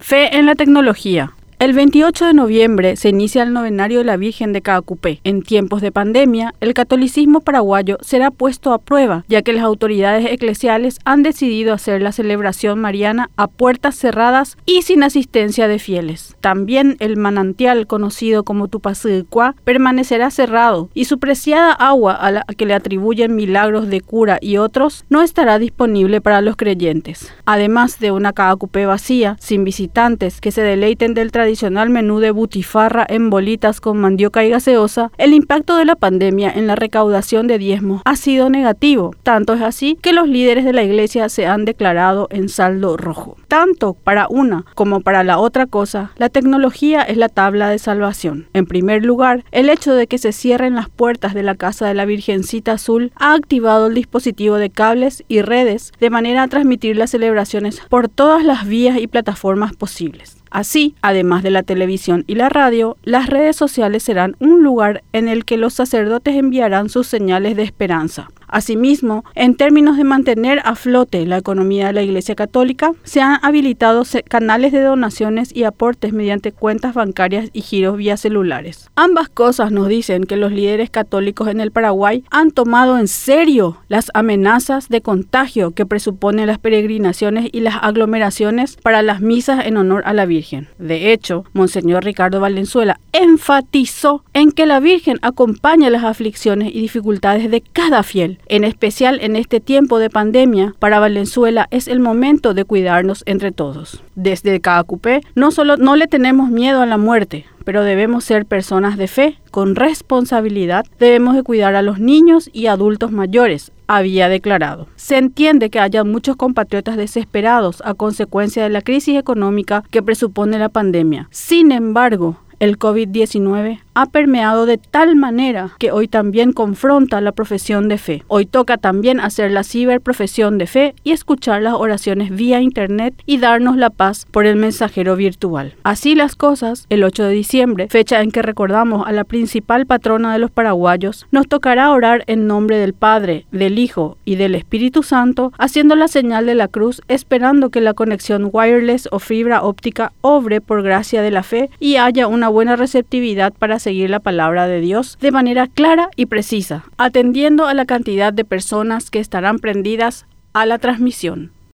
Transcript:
Fe en la tecnología. El 28 de noviembre se inicia el novenario de la Virgen de Caacupé. En tiempos de pandemia, el catolicismo paraguayo será puesto a prueba, ya que las autoridades eclesiales han decidido hacer la celebración mariana a puertas cerradas y sin asistencia de fieles. También el manantial conocido como Tupacilcuá permanecerá cerrado y su preciada agua a la que le atribuyen milagros de cura y otros no estará disponible para los creyentes. Además de una Caacupé vacía, sin visitantes que se deleiten del tradicional tradicional menú de butifarra en bolitas con mandioca y gaseosa, el impacto de la pandemia en la recaudación de diezmos ha sido negativo. Tanto es así que los líderes de la iglesia se han declarado en saldo rojo. Tanto para una como para la otra cosa, la tecnología es la tabla de salvación. En primer lugar, el hecho de que se cierren las puertas de la casa de la Virgencita Azul ha activado el dispositivo de cables y redes de manera a transmitir las celebraciones por todas las vías y plataformas posibles. Así, además de la televisión y la radio, las redes sociales serán un lugar en el que los sacerdotes enviarán sus señales de esperanza. Asimismo, en términos de mantener a flote la economía de la Iglesia Católica, se han habilitado canales de donaciones y aportes mediante cuentas bancarias y giros vía celulares. Ambas cosas nos dicen que los líderes católicos en el Paraguay han tomado en serio las amenazas de contagio que presuponen las peregrinaciones y las aglomeraciones para las misas en honor a la Virgen. De hecho, Monseñor Ricardo Valenzuela enfatizó en que la Virgen acompaña las aflicciones y dificultades de cada fiel en especial en este tiempo de pandemia, para Valenzuela es el momento de cuidarnos entre todos. Desde Caacupé no solo no le tenemos miedo a la muerte, pero debemos ser personas de fe, con responsabilidad, debemos de cuidar a los niños y adultos mayores, había declarado. Se entiende que haya muchos compatriotas desesperados a consecuencia de la crisis económica que presupone la pandemia. Sin embargo, el COVID-19 ha permeado de tal manera que hoy también confronta la profesión de fe. Hoy toca también hacer la ciberprofesión de fe y escuchar las oraciones vía internet y darnos la paz por el mensajero virtual. Así las cosas, el 8 de diciembre, fecha en que recordamos a la principal patrona de los paraguayos, nos tocará orar en nombre del Padre, del Hijo y del Espíritu Santo, haciendo la señal de la cruz, esperando que la conexión wireless o fibra óptica obre por gracia de la fe y haya una buena receptividad para seguir la palabra de Dios de manera clara y precisa, atendiendo a la cantidad de personas que estarán prendidas a la transmisión.